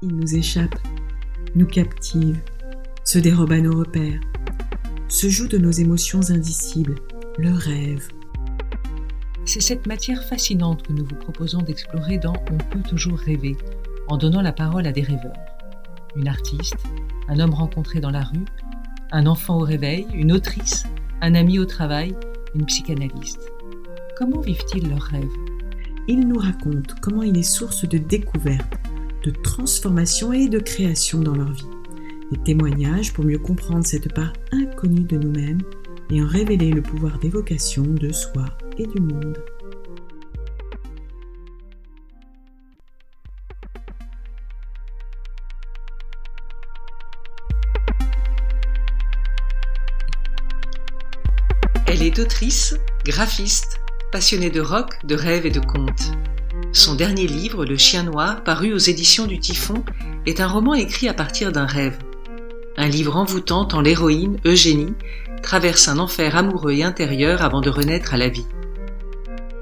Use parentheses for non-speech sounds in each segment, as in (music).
Il nous échappe, nous captive, se dérobe à nos repères, se joue de nos émotions indicibles, le rêve. C'est cette matière fascinante que nous vous proposons d'explorer dans On peut toujours rêver, en donnant la parole à des rêveurs. Une artiste, un homme rencontré dans la rue, un enfant au réveil, une autrice, un ami au travail, une psychanalyste. Comment vivent-ils leurs rêves? Ils nous racontent comment il est source de découverte, transformation et de création dans leur vie. Des témoignages pour mieux comprendre cette part inconnue de nous-mêmes et en révéler le pouvoir d'évocation de soi et du monde. Elle est autrice, graphiste, passionnée de rock, de rêves et de contes. Son dernier livre, Le Chien Noir, paru aux éditions du Typhon, est un roman écrit à partir d'un rêve. Un livre envoûtant tant l'héroïne, Eugénie, traverse un enfer amoureux et intérieur avant de renaître à la vie.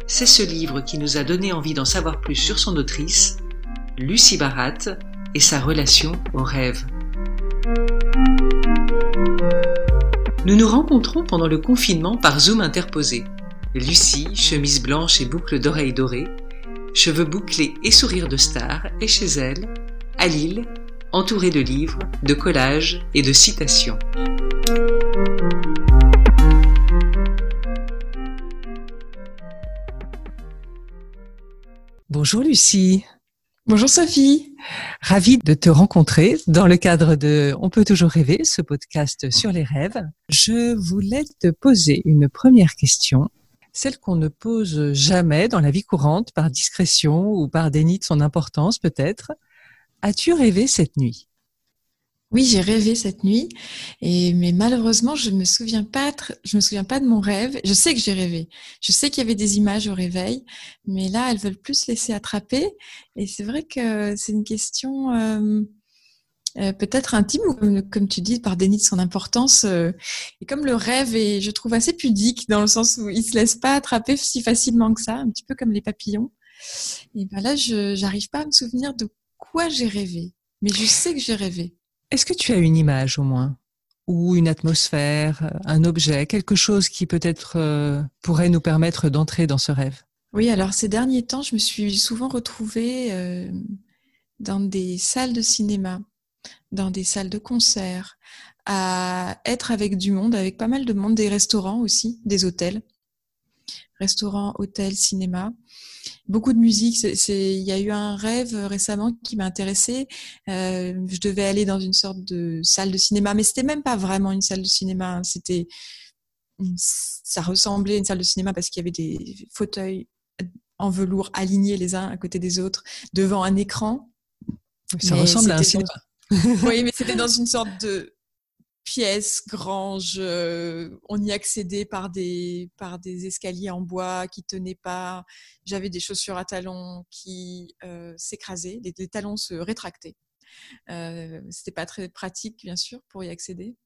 C'est ce livre qui nous a donné envie d'en savoir plus sur son autrice, Lucie Barat, et sa relation au rêve. Nous nous rencontrons pendant le confinement par Zoom interposé. Lucie, chemise blanche et boucles d'oreilles dorées, cheveux bouclés et sourire de star, est chez elle, à Lille, entourée de livres, de collages et de citations. Bonjour Lucie. Bonjour Sophie. Ravie de te rencontrer dans le cadre de On peut toujours rêver, ce podcast sur les rêves. Je voulais te poser une première question, celle qu'on ne pose jamais dans la vie courante par discrétion ou par déni de son importance peut-être. As-tu rêvé cette nuit? Oui, j'ai rêvé cette nuit, et mais malheureusement, je me souviens pas. Je me souviens pas de mon rêve. Je sais que j'ai rêvé. Je sais qu'il y avait des images au réveil, mais là, elles veulent plus se laisser attraper. Et c'est vrai que c'est une question euh, euh, peut-être intime ou comme, tu dis par déni de son importance. Euh, et comme le rêve est, je trouve assez pudique dans le sens où il se laisse pas attraper si facilement que ça, un petit peu comme les papillons. Et ben là, je j'arrive pas à me souvenir de quoi j'ai rêvé, mais je sais que j'ai rêvé. Est-ce que tu as une image au moins? Ou une atmosphère, un objet, quelque chose qui peut-être euh, pourrait nous permettre d'entrer dans ce rêve? Oui, alors ces derniers temps, je me suis souvent retrouvée dans des salles de cinéma, dans des salles de concert, à être avec du monde, avec pas mal de monde, des restaurants aussi, des hôtels, restaurants, hôtels, cinéma beaucoup de musique. C'est, il y a eu un rêve récemment qui m'a intéressée. Euh, je devais aller dans une sorte de salle de cinéma, mais c'était même pas vraiment une salle de cinéma. Hein. C'était, ça ressemblait à une salle de cinéma parce qu'il y avait des fauteuils en velours alignés les uns à côté des autres devant un écran. Ça ressemble à un cinéma. Oui, mais c'était dans une sorte de pièces, granges, euh, on y accédait par des, par des escaliers en bois qui tenaient pas. J'avais des chaussures à talons qui euh, s'écrasaient, les, talons se rétractaient. Euh, C'était pas très pratique, bien sûr, pour y accéder.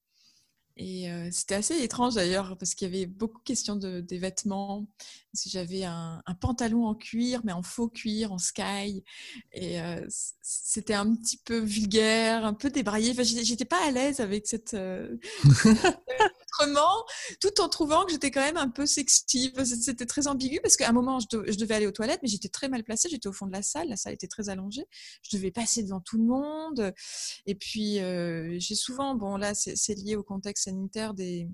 Et euh, c'était assez étrange d'ailleurs, parce qu'il y avait beaucoup de questions de, des vêtements. Si j'avais un, un, pantalon en cuir, mais en faux cuir, en sky. Et euh, c'était un petit peu vulgaire, un peu débraillé. Enfin, j'étais pas à l'aise avec cette. Euh, (laughs) (laughs) tout en trouvant que j'étais quand même un peu sexy. C'était très ambigu parce qu'à un moment, je, devais aller aux toilettes, mais j'étais très mal placée. J'étais au fond de la salle. La salle était très allongée. Je devais passer devant tout le monde. Et puis, euh, j'ai souvent, bon, là, c'est lié au contexte sanitaire des,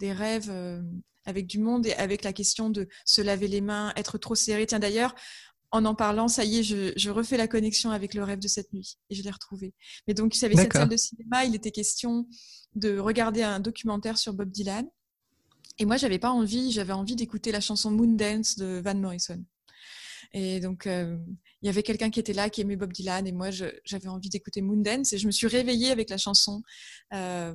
rêves. Euh, avec du monde et avec la question de se laver les mains, être trop serré. Tiens, d'ailleurs, en en parlant, ça y est, je, je, refais la connexion avec le rêve de cette nuit et je l'ai retrouvé. Mais donc, il y avait cette salle de cinéma, il était question de regarder un documentaire sur Bob Dylan. Et moi, j'avais pas envie, j'avais envie d'écouter la chanson Moon Dance de Van Morrison. Et donc, euh, il y avait quelqu'un qui était là, qui aimait Bob Dylan, et moi, j'avais envie d'écouter Moon Dance, et je me suis réveillée avec la chanson euh,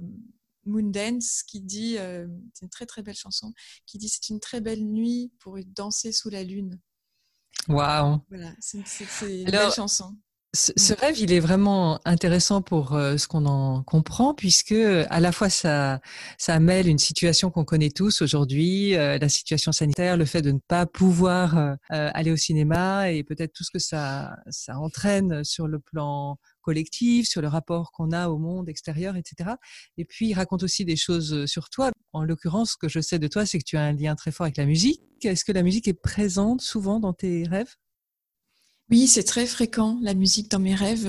Moon Dance, qui dit, euh, c'est une très très belle chanson, qui dit c'est une très belle nuit pour danser sous la lune. Waouh. Voilà, c'est une belle chanson. Ce, rêve, il est vraiment intéressant pour euh, ce qu'on en comprend, puisque à la fois ça, ça mêle une situation qu'on connaît tous aujourd'hui, euh, la situation sanitaire, le fait de ne pas pouvoir euh, aller au cinéma et peut-être tout ce que ça, ça entraîne sur le plan collectif, sur le rapport qu'on a au monde extérieur, etc. Et puis raconte aussi des choses sur toi. En l'occurrence, ce que je sais de toi, c'est que tu as un lien très fort avec la musique. Est-ce que la musique est présente souvent dans tes rêves? Oui, c'est très fréquent, la musique dans mes rêves.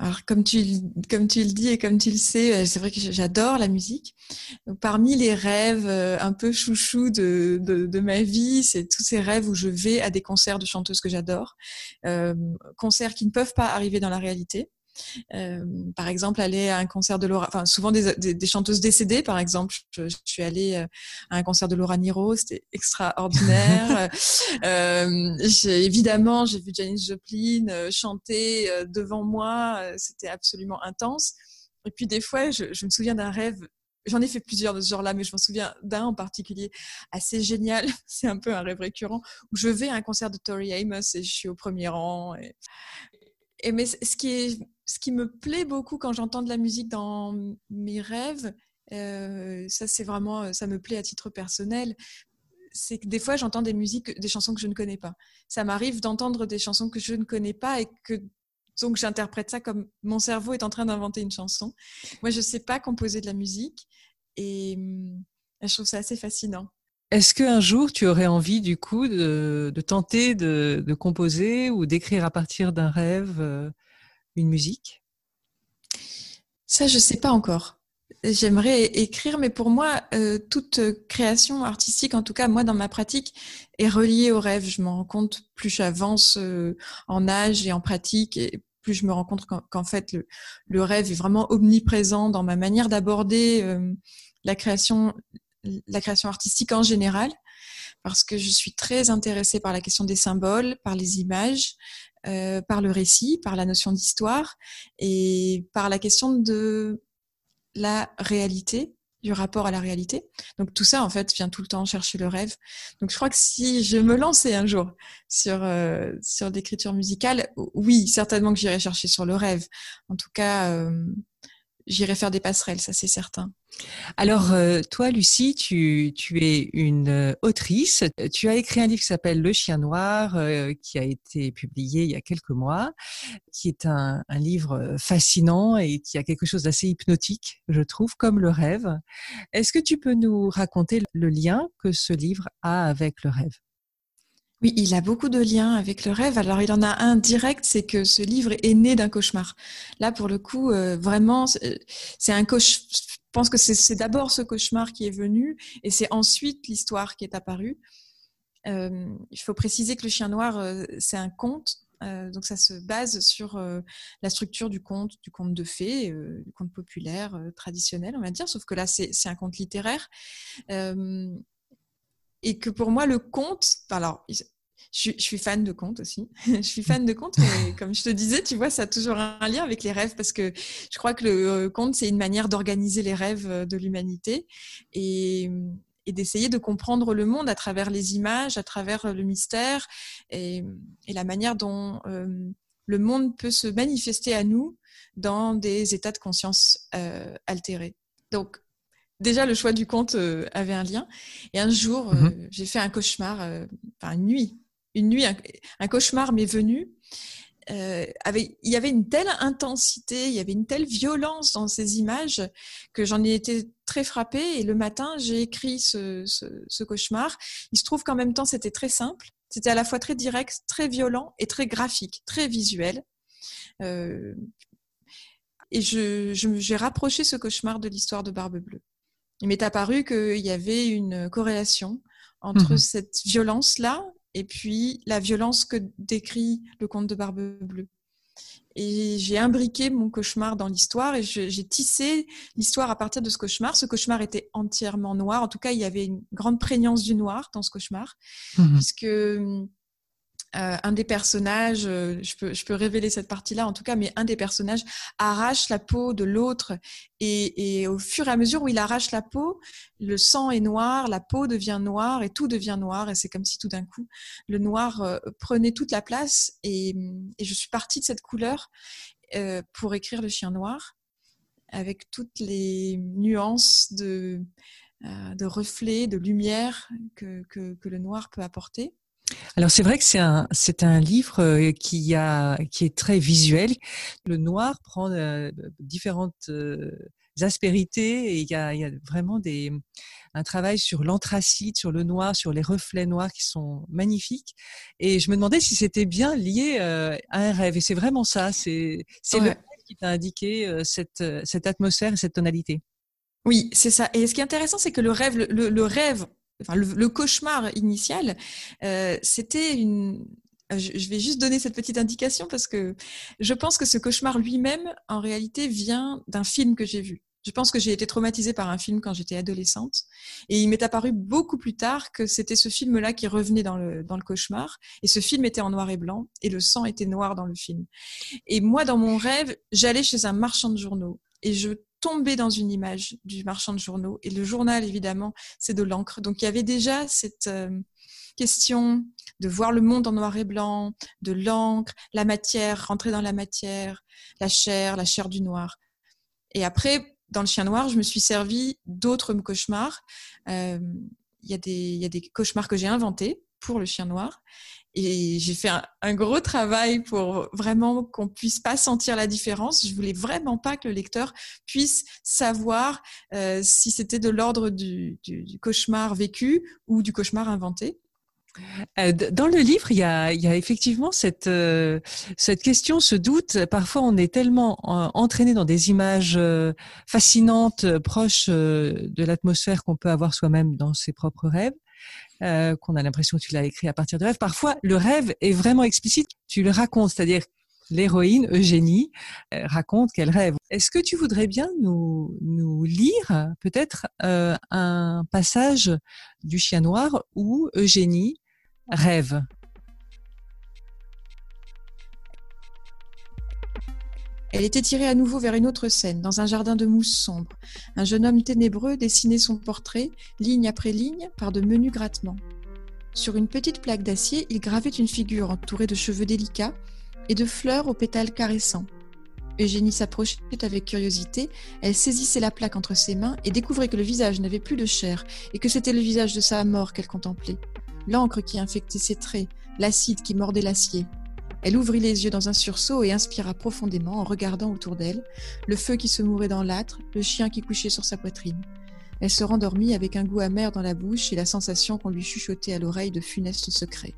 Euh. Alors, comme tu, comme tu le dis et comme tu le sais, euh, c'est vrai que j'adore la musique. parmi les rêves euh, un peu chouchou de, de, ma vie, c'est tous ces rêves où je vais à des concerts de chanteuses que j'adore, concerts qui ne peuvent pas arriver dans la réalité. Euh, par exemple, aller à un concert de Laura, enfin souvent des, des, chanteuses décédées, par exemple. Je, suis allée euh, à un concert de Laura Niro, c'était extraordinaire. (laughs) euh, évidemment, j'ai vu Janis Joplin euh, chanter devant moi, c'était absolument intense. Et puis des fois, je, je me souviens d'un rêve J'en ai fait plusieurs de ce genre-là, mais je me souviens d'un en particulier assez génial. (laughs) C'est un peu un rêve récurrent où je vais à un concert de Tori Amos et je suis au premier rang. Et, et mais ce qui est ce qui me plaît beaucoup quand j'entends de la musique dans mes rêves, euh, ça c'est vraiment, ça me plaît à titre personnel, c'est que des fois j'entends des musiques, des chansons que je ne connais pas. Ça m'arrive d'entendre des chansons que je ne connais pas et que donc j'interprète ça comme mon cerveau est en train d'inventer une chanson. Moi je ne sais pas composer de la musique et, je trouve ça assez fascinant. Est-ce qu'un jour tu aurais envie du coup de, tenter de, de, composer ou d'écrire à partir d'un rêve euh, musique? Ça, je sais pas encore. J'aimerais écrire, mais pour moi, euh, toute création artistique, en tout cas moi dans ma pratique, est reliée au rêve. Je me rends compte plus j'avance euh, en âge et en pratique, et plus je me rends compte qu'en fait le, rêve est vraiment omniprésent dans ma manière d'aborder euh, la création, la création artistique en général parce que je suis très intéressée par la question des symboles, par les images, euh, par le récit, par la notion d'histoire et par la question de la réalité, du rapport à la réalité. Donc tout ça, en fait, vient tout le temps chercher le rêve. Donc je crois que si je me lançais un jour sur, euh, sur l'écriture musicale, oui, certainement que j'irai chercher sur le rêve. En tout cas, euh, j'irai faire des passerelles, ça c'est certain. Alors, euh, toi, Lucie, tu, es une euh, autrice. Tu as écrit un livre qui s'appelle Le Chien Noir, euh, qui a été publié il y a quelques mois, qui est un, un livre fascinant et qui a quelque chose d'assez hypnotique, je trouve, comme le rêve. Est-ce que tu peux nous raconter le lien que ce livre a avec le rêve? Oui, il a beaucoup de liens avec le rêve. Alors, il en a un direct, c'est que ce livre est né d'un cauchemar. Là, pour le coup, vraiment, c'est un cauchemar je pense que c'est d'abord ce cauchemar qui est venu et c'est ensuite l'histoire qui est apparue. Euh, il faut préciser que le chien noir, euh, c'est un conte. Euh, donc ça se base sur la structure du conte, du conte de fées, du conte populaire traditionnel, on va dire, sauf que là c'est un conte littéraire. Et que pour moi le conte, alors je, suis fan de contes aussi. (laughs) je suis fan de contes, mais (laughs) comme je te disais, tu vois, ça a toujours un lien avec les rêves parce que je crois que le euh, conte, c'est une manière d'organiser les rêves euh, de l'humanité et, d'essayer de comprendre le monde à travers les images, à travers euh, le mystère et, la manière dont le monde peut se manifester à nous dans des états de conscience altérés. Donc, déjà le choix du conte avait un lien. Et un jour, mmh j'ai fait un cauchemar, enfin une nuit, une nuit, un, cauchemar m'est venu. Euh, il y avait une telle intensité, il y avait une telle violence dans ces images que j'en ai été très frappée. Et le matin, j'ai écrit ce, cauchemar. Il se trouve qu'en même temps, c'était très simple. C'était à la fois très direct, très violent et très graphique, très visuel. Euh, et j'ai rapproché ce cauchemar de l'histoire de Barbe Bleue. Il m'est apparu qu'il y avait une corrélation entre mmh cette violence-là et puis la violence que décrit le conte de Barbe Bleue. Et j'ai imbriqué mon cauchemar dans l'histoire et j'ai tissé l'histoire à partir de ce cauchemar. Ce cauchemar était entièrement noir. En tout cas, il y avait une grande prégnance du noir dans ce cauchemar, mmh puisque euh, un des personnages, euh, je, peux, révéler cette partie-là en tout cas, mais un des personnages arrache la peau de l'autre et, au fur et à mesure où il arrache la peau, le sang est noir, la peau devient noire et tout devient noir et c'est comme si tout d'un coup le noir euh, prenait toute la place et, je suis partie de cette couleur pour écrire le chien noir avec toutes les nuances de, reflets, de lumière que le noir peut apporter. Alors c'est vrai que c'est un c'est un livre euh, qui a qui est très visuel. Le noir prend euh, différentes euh, aspérités et il y a, il y a vraiment des un travail sur l'anthracite, sur le noir, sur les reflets noirs qui sont magnifiques. Et je me demandais si c'était bien lié à un rêve. Et c'est vraiment ça. C'est c'est le rêve qui t'a indiqué cette cette atmosphère et cette tonalité. Oui, c'est ça. Et ce qui est intéressant, c'est que le rêve, le, le rêve enfin, le, cauchemar initial, euh, c'était une. Je, vais juste donner cette petite indication parce que je pense que ce cauchemar lui-même, en réalité, vient d'un film que j'ai vu. Je pense que j'ai été traumatisée par un film quand j'étais adolescente. Et il m'est apparu beaucoup plus tard que c'était ce film-là qui revenait dans le, dans le cauchemar. Et ce film était en noir et blanc et le sang était noir dans le film. Et moi, dans mon rêve, j'allais chez un marchand de journaux et je tomber dans une image du marchand de journaux. Et le journal, évidemment, c'est de l'encre. Donc il y avait déjà cette euh, question de voir le monde en noir et blanc, de l'encre, la matière, rentrer dans la matière, la chair, la chair du noir. Et après, dans le chien noir, je me suis servi d'autres cauchemars. Euh, il y, a des cauchemars que j'ai inventés pour le chien noir. Et j'ai fait un, gros travail pour vraiment qu'on puisse pas sentir la différence. Je voulais vraiment pas que le lecteur puisse savoir euh, si c'était de l'ordre du, cauchemar vécu ou du cauchemar inventé. Euh, dans le livre, il y a, effectivement cette, euh, cette question, ce doute. Parfois, on est tellement entraîné dans des images fascinantes, proches de l'atmosphère qu'on peut avoir soi-même dans ses propres rêves, euh, qu'on a l'impression que tu l'as écrit à partir de rêve. Parfois, le rêve est vraiment explicite. Tu le racontes, c'est-à-dire l'héroïne Eugénie euh, raconte qu'elle rêve. Est-ce que tu voudrais bien nous, lire peut-être euh, un passage du Chien Noir où Eugénie rêve Elle était tirée à nouveau vers une autre scène, dans un jardin de mousse sombre. Un jeune homme ténébreux dessinait son portrait, ligne après ligne, par de menus grattements. Sur une petite plaque d'acier, il gravait une figure entourée de cheveux délicats et de fleurs aux pétales caressants. Eugénie s'approchait avec curiosité, elle saisissait la plaque entre ses mains et découvrait que le visage n'avait plus de chair et que c'était le visage de sa mort qu'elle contemplait. L'encre qui infectait ses traits, l'acide qui mordait l'acier, elle ouvrit les yeux dans un sursaut et inspira profondément en regardant autour d'elle, le feu qui se mourait dans l'âtre, le chien qui couchait sur sa poitrine. Elle se rendormit avec un goût amer dans la bouche et la sensation qu'on lui chuchotait à l'oreille de funestes secrets.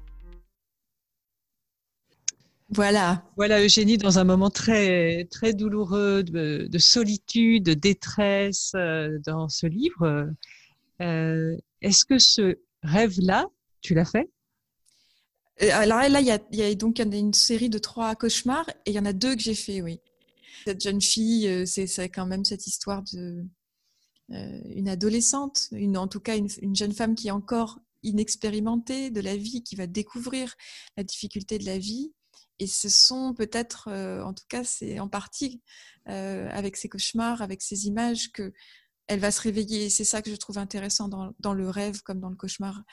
Voilà. Voilà Eugénie dans un moment très très douloureux de, solitude, de détresse euh, dans ce livre. Euh, est-ce que ce rêve-là, tu l'as fait? Euh, alors là, il y a, donc une série de trois cauchemars et il y en a deux que j'ai fait, oui. Cette jeune fille, euh, c'est quand même cette histoire de euh, une adolescente, une, en tout cas une, jeune femme qui est encore inexpérimentée de la vie, qui va découvrir la difficulté de la vie. Et ce sont peut-être, en tout cas, c'est en partie avec ces cauchemars, avec ces images que elle va se réveiller. C'est ça que je trouve intéressant dans, le rêve comme dans le cauchemar,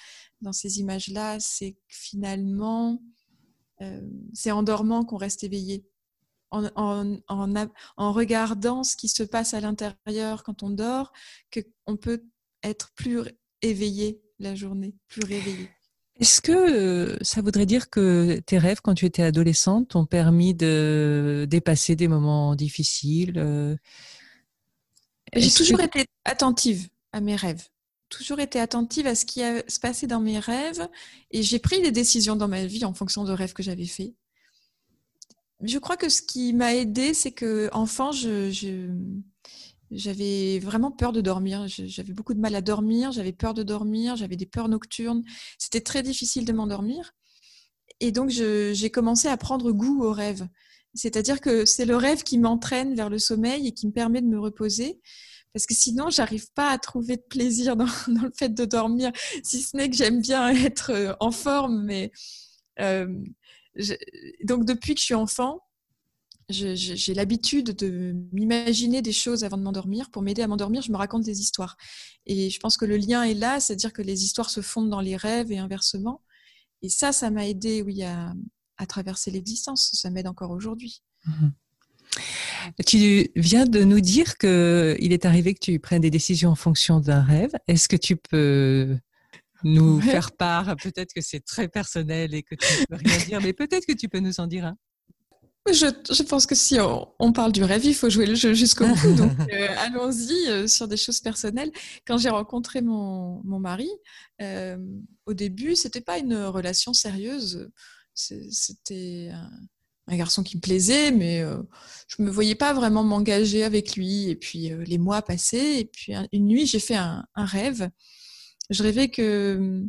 dans ces images-là, c'est que finalement, euh, c'est en dormant qu'on reste éveillé. En, en, regardant ce qui se passe à l'intérieur quand on dort, qu'on peut être plus éveillé la journée, plus réveillé. Est-ce que euh, ça voudrait dire que tes rêves, quand tu étais adolescente, t'ont permis de dépasser des moments difficiles euh, j'ai toujours été attentive à mes rêves, toujours été attentive à ce qui se passait dans mes rêves et j'ai pris des décisions dans ma vie en fonction de rêves que j'avais faits. Je crois que ce qui m'a aidé, c'est que enfant, je, j'avais vraiment peur de dormir. J'avais beaucoup de mal à dormir, j'avais peur de dormir, j'avais des peurs nocturnes. C'était très difficile de m'endormir. Et donc, j'ai commencé à prendre goût aux rêves. C'est-à-dire que c'est le rêve qui m'entraîne vers le sommeil et qui me permet de me reposer. Parce que sinon, j'arrive pas à trouver de plaisir dans, (laughs) le fait de dormir, si ce n'est que j'aime bien (laughs) être euh, en forme, mais donc depuis que je suis enfant, j'ai l'habitude de m'imaginer des choses avant de m'endormir. Pour m'aider à m'endormir, je me raconte des histoires. Et je pense que le lien est là, c'est-à-dire que les histoires se fondent dans les rêves et inversement. Et ça, ça m'a aidé, oui, à, traverser l'existence. Ça m'aide encore aujourd'hui. Mhm. Tu viens de nous dire qu'il est arrivé que tu prennes des décisions en fonction d'un rêve. Est-ce que tu peux nous faire part? Peut-être que c'est très personnel et que tu ne peux rien dire, mais peut-être que tu peux nous en dire un. Je, pense que si on, parle du rêve, il faut jouer le jeu jusqu'au bout. (laughs) Donc, euh, allons-y euh, sur des choses personnelles. Quand j'ai rencontré mon, mari, euh, au début, c'était pas une relation sérieuse. C'était un, garçon qui me plaisait, mais je me voyais pas vraiment m'engager avec lui. Et puis les mois passaient, et puis une nuit, j'ai fait un, rêve. Je rêvais que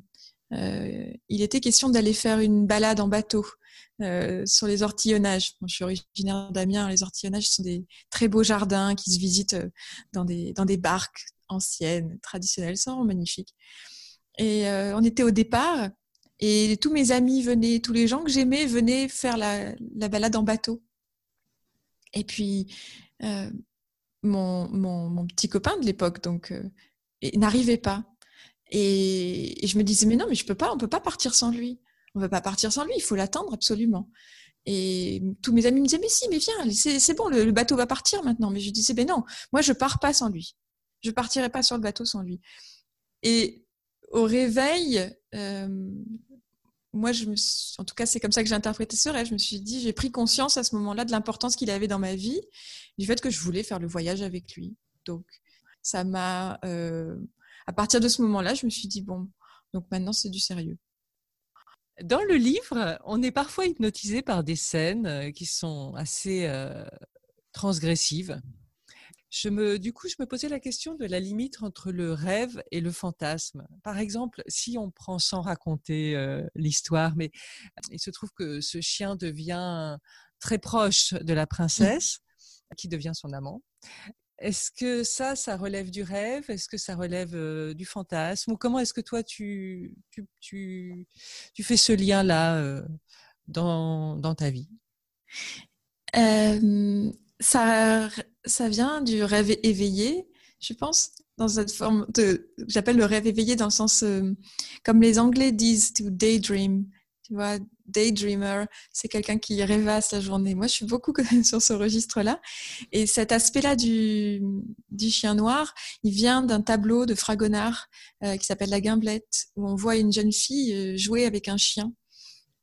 il était question d'aller faire une balade en bateau. Euh, sur les ortillonnages. je suis originaire d'Amiens. Les ortillonnages sont des très beaux jardins qui se visitent euh, dans des, dans des barques anciennes, traditionnelles. C'est vraiment magnifique. Et euh, on était au départ et tous mes amis venaient, tous les gens que j'aimais venaient faire la, la, balade en bateau. Et puis, mon, mon, mon, petit copain de l'époque, donc, n'arrivait pas. Et, je me disais, mais non, mais je peux pas, on peut pas partir sans lui on va pas partir sans lui, il faut l'attendre absolument. Et tous mes amis me disaient, mais si, mais viens, c'est bon, le, bateau va partir maintenant. Mais je disais, mais non, moi, je pars pas sans lui. Je partirai pas sur le bateau sans lui. Et au réveil, euh, moi, en tout cas, c'est comme ça que j'ai interprété ce rêve. Je me suis dit, j'ai pris conscience à ce moment-là de l'importance qu'il avait dans ma vie, du fait que je voulais faire le voyage avec lui. Donc, ça m'a, euh, à partir de ce moment-là, je me suis dit, bon, donc maintenant, c'est du sérieux. Dans le livre, on est parfois hypnotisé par des scènes euh, qui sont assez euh, transgressives. Je me, du coup, je me posais la question de la limite entre le rêve et le fantasme. Par exemple, si on prend sans raconter euh, l'histoire, mais il se trouve que ce chien devient très proche de la princesse, qui devient son amant. Est-ce que ça, ça relève du rêve? Est-ce que ça relève du fantasme? Ou comment est-ce que toi, tu, tu, tu, fais ce lien-là dans, dans, ta vie? Ça, ça vient du rêve éveillé, je pense, dans cette forme de... J'appelle le rêve éveillé dans le sens, comme les Anglais disent, to daydream. Tu vois, daydreamer, c'est quelqu'un qui rêvasse la journée. Moi, je suis beaucoup (laughs) sur ce registre-là. Et cet aspect-là du, du chien noir, il vient d'un tableau de Fragonard euh, qui s'appelle La Gimblette, où on voit une jeune fille euh, jouer avec un chien.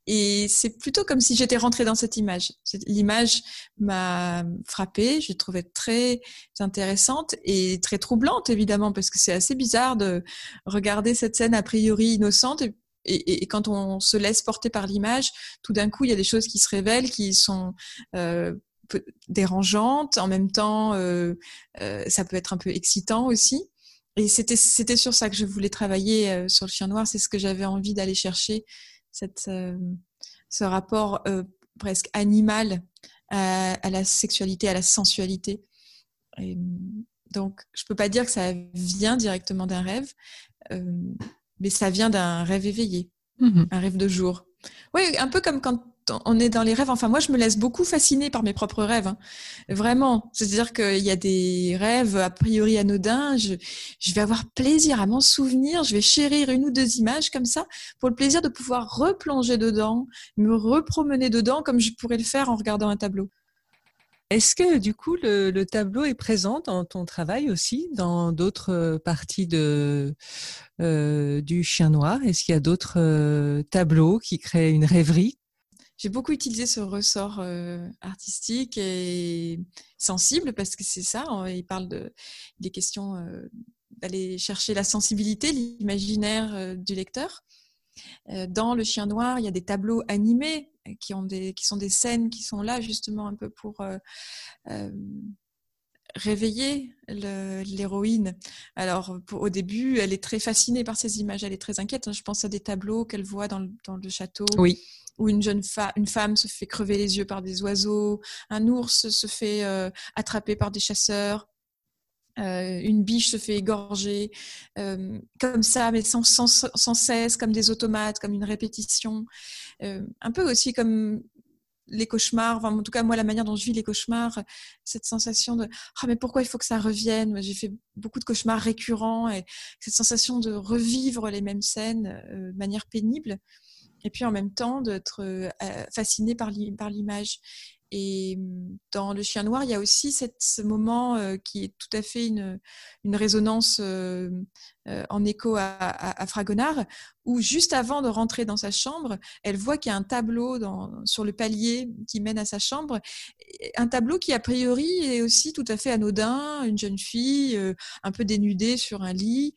Et c'est plutôt comme si j'étais rentrée dans cette image. L'image m'a frappée, je l'ai trouvée très intéressante et très troublante, évidemment, parce que c'est assez bizarre de regarder cette scène a priori innocente et, quand on se laisse porter par l'image, tout d'un coup, il y a des choses qui se révèlent, qui sont euh, dérangeantes. En même temps, euh, euh, ça peut être un peu excitant aussi. Et c'était sur ça que je voulais travailler sur le chien noir. C'est ce que j'avais envie d'aller chercher, cette ce rapport presque animal à, la sexualité, à la sensualité. donc, je peux pas dire que ça vient directement d'un rêve mais ça vient d'un rêve éveillé, mmh un rêve de jour. Oui, un peu comme quand on est dans les rêves. Enfin, moi, je me laisse beaucoup fasciner par mes propres rêves. Hein. Vraiment. C'est-à-dire qu'il y a des rêves a priori anodins. Je, vais avoir plaisir à m'en souvenir. Je vais chérir une ou deux images comme ça pour le plaisir de pouvoir replonger dedans, me repromener dedans comme je pourrais le faire en regardant un tableau. Est-ce que du coup le, tableau est présent dans ton travail aussi, dans d'autres euh, parties euh, du chien noir? Est-ce qu'il y a d'autres euh, tableaux qui créent une rêverie? J'ai beaucoup utilisé ce ressort artistique et sensible parce que c'est ça, il parle de, des questions d'aller chercher la sensibilité, l'imaginaire du lecteur. Dans le chien noir, il y a des tableaux animés qui, sont des scènes qui sont là justement un peu pour euh, euh, réveiller l'héroïne. Alors au début, elle est très fascinée par ces images, elle est très inquiète. Je pense à des tableaux qu'elle voit dans le, dans le château. Oui où une femme, se fait crever les yeux par des oiseaux, un ours se fait euh, attraper par des chasseurs. une biche se fait égorger, comme ça, mais sans, cesse, comme des automates, comme une répétition. un peu aussi comme les cauchemars, en tout cas moi la manière dont je vis les cauchemars, cette sensation de ah mais pourquoi il faut que ça revienne? J'ai fait beaucoup de cauchemars récurrents et cette sensation de revivre les mêmes scènes de manière pénible et puis en même temps d'être fasciné par l'image. Et mmh, dans Le Chien Noir, il y a aussi ce moment euh, qui est tout à fait une, résonance euh, euh, en écho à, Fragonard, où juste avant de rentrer dans sa chambre, elle voit qu'il y a un tableau sur le palier qui mène à sa chambre, un tableau qui a priori est aussi tout à fait anodin, une jeune fille un peu dénudée sur un lit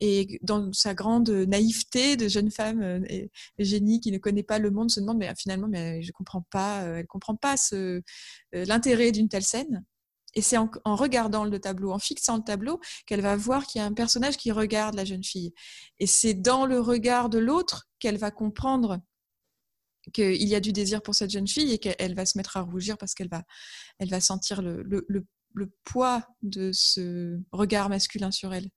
et dans sa grande naïveté de jeune femme euh, génie qui ne connaît pas le monde se demande mais finalement mais je comprends pas euh, elle comprend pas euh, l'intérêt d'une telle scène et c'est en, regardant le tableau en fixant le tableau qu'elle va voir qu'il y a un personnage qui regarde la jeune fille et c'est dans le regard de l'autre qu'elle va comprendre qu'il y a du désir pour cette jeune fille et qu'elle va se mettre à rougir parce qu'elle va elle va sentir le poids de ce regard masculin sur elle.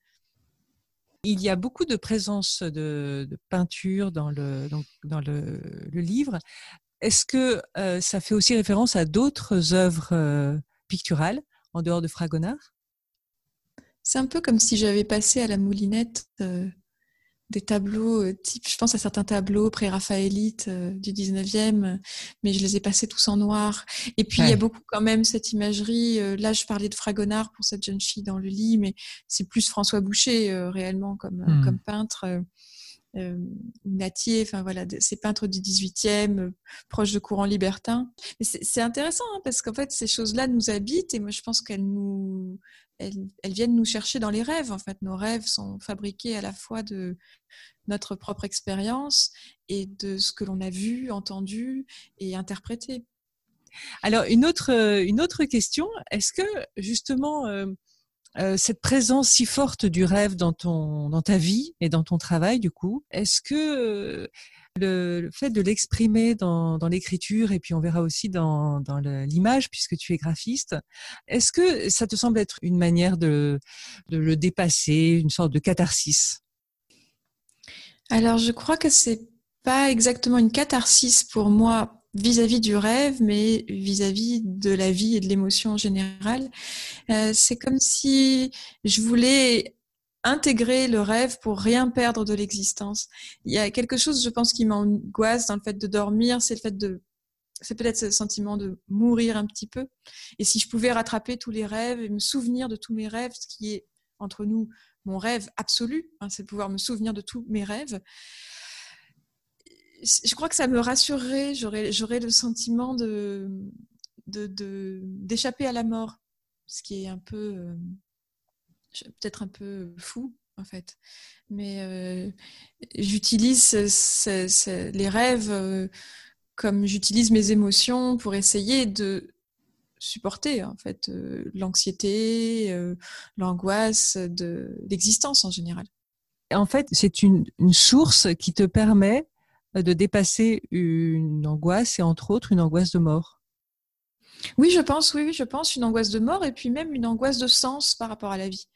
Il y a beaucoup de présence de, peinture dans le, dans, le, livre. Est-ce que euh, ça fait aussi référence à d'autres œuvres euh, picturales en dehors de Fragonard? C'est un peu comme si j'avais passé à la moulinette euh, des tableaux euh, type, je pense à certains tableaux pré-raphaélites euh, du 19e, mais je les ai passés tous en noir. Et puis, il y a beaucoup quand même cette imagerie. Euh, là, je parlais de Fragonard pour cette jeune fille dans le lit, mais c'est plus François Boucher réellement comme, hmm. comme peintre. Natier, enfin voilà, ces peintres du 18e, proches de courants libertins. C'est intéressant hein, parce qu'en fait, ces choses-là nous habitent et moi je pense qu'elles nous, elles, viennent nous chercher dans les rêves. En fait, nos rêves sont fabriqués à la fois de notre propre expérience et de ce que l'on a vu, entendu et interprété. Alors, une autre, une autre question, est-ce que justement, euh, euh, cette présence si forte du rêve dans, ton, dans ta vie et dans ton travail, du coup, est-ce que le, fait de l'exprimer dans, l'écriture et puis on verra aussi dans, l'image puisque tu es graphiste. Est-ce que ça te semble être une manière de, le dépasser, une sorte de catharsis? Alors je crois que c'est pas exactement une catharsis pour moi vis-à-vis du rêve, mais vis-à-vis de la vie et de l'émotion en général. Euh, c'est comme si je voulais intégrer le rêve pour rien perdre de l'existence. Il y a quelque chose, je pense, qui m'angoisse dans le fait de dormir, c'est le fait de c'est peut-être ce sentiment de mourir un petit peu. Et si je pouvais rattraper tous les rêves et me souvenir de tous mes rêves, ce qui est entre nous mon rêve absolu, hein, c'est de pouvoir me souvenir de tous mes rêves. Je crois que ça me rassurerait, j'aurais, le sentiment de, de, d'échapper à la mort, ce qui est un peu, euh, peut-être un peu fou en fait. Mais euh, j'utilise les rêves euh, comme j'utilise mes émotions pour essayer de supporter en fait euh, l'anxiété, l'angoisse de l'existence en général. En fait, c'est une, une, source qui te permet de dépasser une angoisse et entre autres une angoisse de mort. Oui, je pense, oui, je pense une angoisse de mort et puis même une angoisse de sens par rapport à la vie.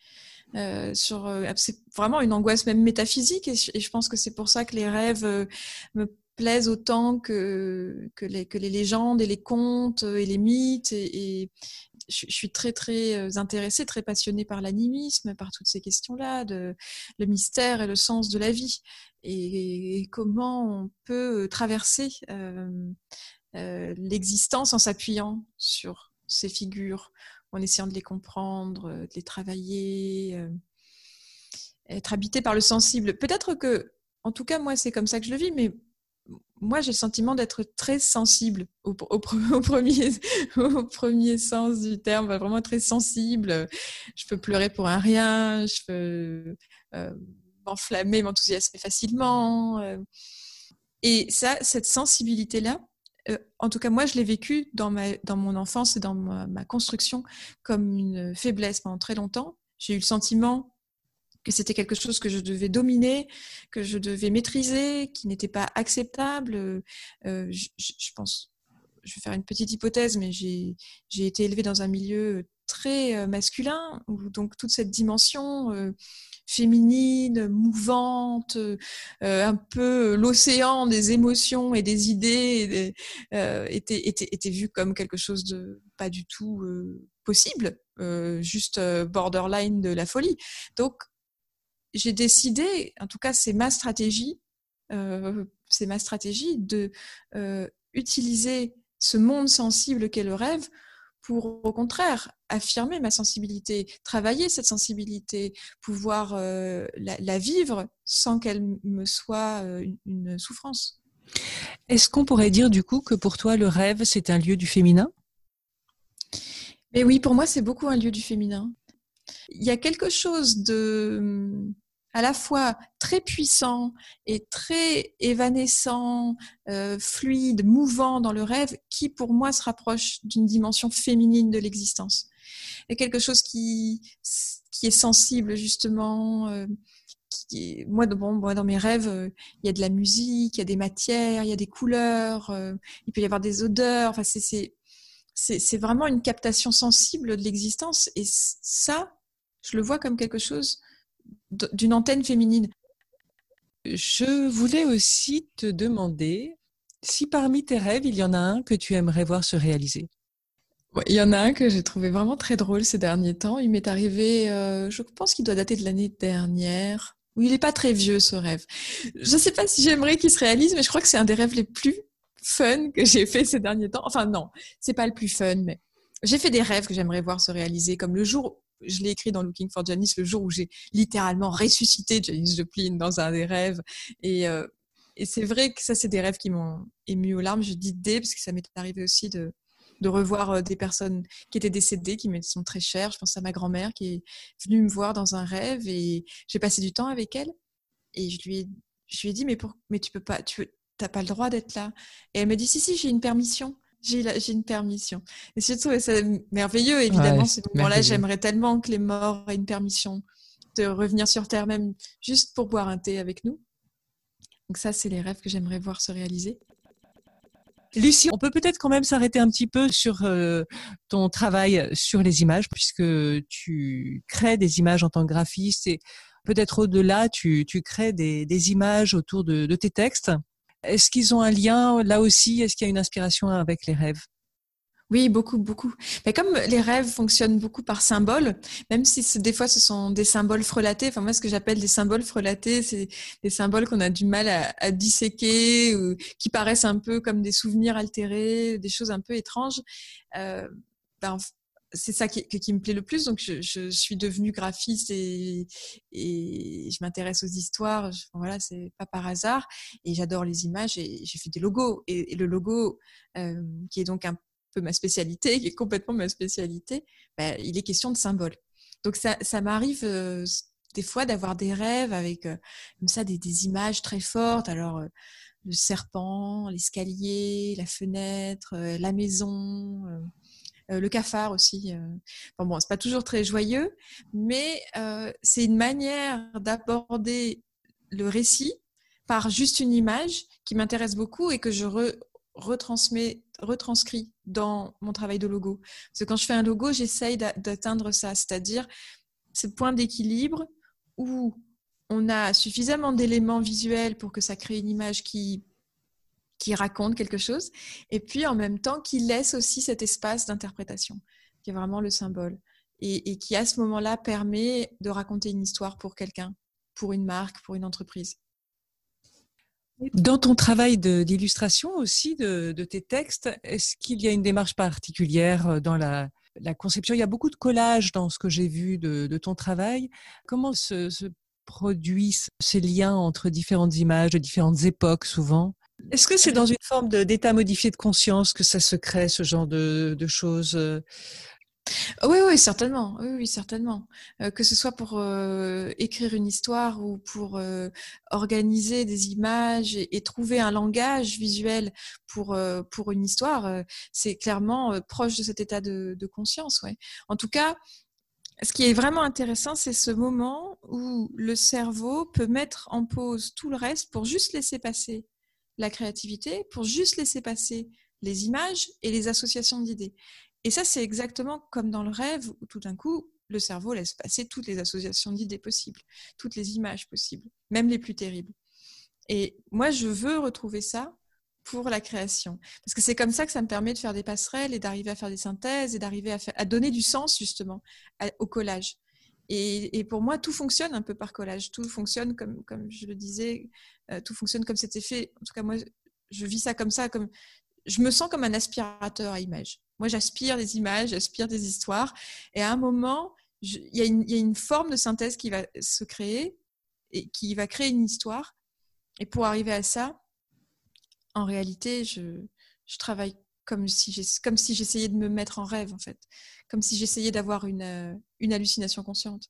Euh, euh, c'est vraiment une angoisse même métaphysique et je, pense que c'est pour ça que les rêves euh, me plaisent autant que, les, légendes et les contes et les mythes je, suis très très intéressée, très passionnée par l'animisme, par toutes ces questions-là, le mystère et le sens de la vie et, comment on peut traverser l'existence en s'appuyant sur ces figures en essayant de les comprendre, euh, de les travailler, euh, être habité par le sensible. Peut-être que, en tout cas, moi, c'est comme ça que je le vis, mais moi, j'ai le sentiment d'être très sensible au, (laughs) premier, au premier sens du terme, vraiment très sensible. Je peux pleurer pour un rien, je peux euh, m'enflammer, m'enthousiasmer facilement. Et ça, cette sensibilité-là, euh, en tout cas, moi, je l'ai vécu dans, ma, dans mon enfance et dans ma, construction comme une faiblesse pendant très longtemps. J'ai eu le sentiment que c'était quelque chose que je devais dominer, que je devais maîtriser, qui n'était pas acceptable. Euh, je, pense je vais faire une petite hypothèse, mais j'ai été élevée dans un milieu très masculin, où donc toute cette dimension féminine, mouvante, un peu l'océan des émotions et des idées était, était, était vu comme quelque chose de pas du tout possible, juste borderline de la folie. Donc j'ai décidé, en tout cas c'est ma stratégie, c'est ma stratégie de utiliser ce monde sensible qu'est le rêve pour au contraire affirmer ma sensibilité, travailler cette sensibilité, pouvoir euh, la, vivre sans qu'elle me soit euh, une, souffrance. Est-ce qu'on pourrait dire du coup que pour toi le rêve c'est un lieu du féminin? Mais oui, pour moi c'est beaucoup un lieu du féminin. Il y a quelque chose de à la fois très puissant et très évanescent, euh, fluide, mouvant dans le rêve, qui pour moi se rapproche d'une dimension féminine de l'existence. Et quelque chose qui, qui est sensible justement. Euh, qui, moi, bon, moi, dans mes rêves, euh, il y a de la musique, il y a des matières, il y a des couleurs, euh, il peut y avoir des odeurs. Enfin, c'est c'est vraiment une captation sensible de l'existence. Et ça, je le vois comme quelque chose d'une antenne féminine. Je voulais aussi te demander si parmi tes rêves, il y en a un que tu aimerais voir se réaliser. il y en a un que j'ai trouvé vraiment très drôle ces derniers temps. Il m'est arrivé, euh, je pense qu'il doit dater de l'année dernière. Où il n'est pas très vieux ce rêve. Je ne sais pas si j'aimerais qu'il se réalise, mais je crois que c'est un des rêves les plus fun que j'ai fait ces derniers temps. Enfin non, c'est pas le plus fun, mais j'ai fait des rêves que j'aimerais voir se réaliser, comme le jour je l'ai écrit dans Looking for Janice le jour où j'ai littéralement ressuscité Janice Joplin dans un des rêves. Et, euh, et c'est vrai que ça, c'est des rêves qui m'ont ému aux larmes. Je dis des parce que ça m'est arrivé aussi de, de revoir euh, des personnes qui étaient décédées, qui me sont très chères. Je pense à ma grand-mère qui est venue me voir dans un rêve et j'ai passé du temps avec elle. Et je lui ai, je lui ai dit, mais, pour, mais tu peux pas, tu n'as pas le droit d'être là. Et elle me dit, si, si, j'ai une permission j'ai une permission. Et je trouve ça merveilleux, évidemment, ce moment-là. J'aimerais tellement que les morts aient une permission de revenir sur Terre, même juste pour boire un thé avec nous. Donc ça, c'est les rêves que j'aimerais voir se réaliser. Lucie, on peut peut-être quand même s'arrêter un petit peu sur euh, ton travail sur les images, puisque tu crées des images en tant que graphiste et peut-être au-delà, tu, crées des, images autour de tes textes. Est-ce qu'ils ont un lien là aussi? Est-ce qu'il y a une inspiration avec les rêves? Oui, beaucoup, beaucoup. Mais comme les rêves fonctionnent beaucoup par symboles, même si des fois ce sont des symboles frelatés, enfin moi ce que j'appelle des symboles frelatés, c'est des symboles qu'on a du mal à, disséquer ou qui paraissent un peu comme des souvenirs altérés, des choses un peu étranges. Euh, ben, c'est ça qui, me plaît le plus. Donc, je, je suis devenue graphiste et, je m'intéresse aux histoires. voilà, c'est pas par hasard. Et j'adore les images et j'ai fait des logos. Et, le logo, euh, qui est donc un peu ma spécialité, qui est complètement ma spécialité, bah, il est question de symboles. Donc, ça, ça m'arrive euh, des fois d'avoir des rêves avec euh, comme ça des, des, images très fortes. Alors, le serpent, l'escalier, la fenêtre, la maison euh, le cafard aussi. Euh. Bon, bon, c'est pas toujours très joyeux, mais euh, c'est une manière d'aborder le récit par juste une image qui m'intéresse beaucoup et que je retransmets, retranscris dans mon travail de logo. Parce que quand je fais un logo, j'essaye d'atteindre ça, c'est-à-dire ce point d'équilibre où on a suffisamment d'éléments visuels pour que ça crée une image qui qui raconte quelque chose, et puis en même temps qui laisse aussi cet espace d'interprétation, qui est vraiment le symbole, et, qui à ce moment-là permet de raconter une histoire pour quelqu'un, pour une marque, pour une entreprise. Dans ton travail d'illustration aussi de, tes textes, est-ce qu'il y a une démarche particulière euh, dans la, conception? Il y a beaucoup de collages dans ce que j'ai vu de, ton travail. Comment se produisent ces liens entre différentes images de différentes époques souvent? Est-ce que c'est dans une forme d'état modifié de conscience que ça se crée, ce genre de, choses euh? oui, oui, certainement. Oui, certainement. Euh, que ce soit pour euh, écrire une histoire ou pour organiser des images et, trouver un langage visuel pour, une histoire, c'est clairement proche de cet état de, conscience. En tout cas, ce qui est vraiment intéressant, c'est ce moment où le cerveau peut mettre en pause tout le reste pour juste laisser passer la créativité, pour juste laisser passer les images et les associations d'idées. Et ça, c'est exactement comme dans le rêve où tout d'un coup, le cerveau laisse passer toutes les associations d'idées possibles, toutes les images possibles, même les plus terribles. Et moi, je veux retrouver ça pour la création. Parce que c'est comme ça que ça me permet de faire des passerelles et d'arriver à faire des synthèses et d'arriver à, donner du sens justement au collage. Et, pour moi, tout fonctionne un peu par collage. Tout fonctionne comme, comme je le disais, euh, tout fonctionne comme c'était fait. En tout cas, moi, je vis ça comme ça. Comme, je me sens comme un aspirateur à images. Moi, j'aspire des images, j'aspire des histoires. Et à un moment, il y, a une forme de synthèse qui va se créer et qui va créer une histoire. Et pour arriver à ça, en réalité, je travaille comme si j'essayais de me mettre en rêve, en fait. Comme si j'essayais d'avoir une, euh, une hallucination consciente.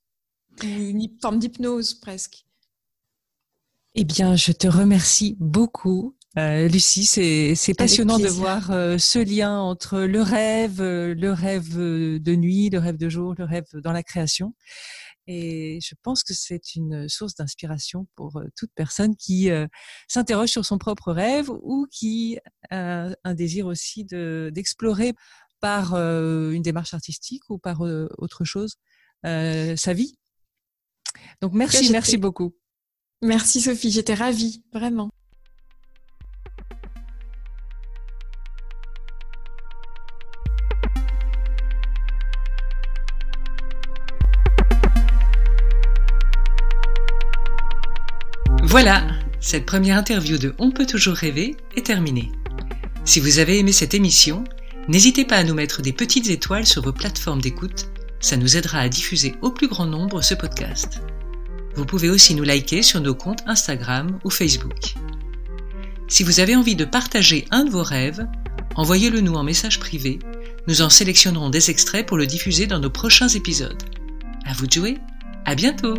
Une forme d'hypnose, presque. Eh bien, je te remercie beaucoup. Euh, Lucie, c'est passionnant de voir euh, ce lien entre le rêve, le rêve de nuit, le rêve de jour, le rêve dans la création. Et je pense que c'est une source d'inspiration pour toute personne qui s'interroge sur son propre rêve ou qui a un désir aussi d'explorer par une démarche artistique ou par autre chose sa vie. Donc merci, merci beaucoup. Merci Sophie, j'étais ravie, vraiment. Voilà, cette première interview de On peut toujours rêver est terminée. Si vous avez aimé cette émission, n'hésitez pas à nous mettre des petites étoiles sur vos plateformes d'écoute, ça nous aidera à diffuser au plus grand nombre ce podcast. Vous pouvez aussi nous liker sur nos comptes Instagram ou Facebook. Si vous avez envie de partager un de vos rêves, envoyez-le nous en message privé, nous en sélectionnerons des extraits pour le diffuser dans nos prochains épisodes. À vous de jouer, à bientôt!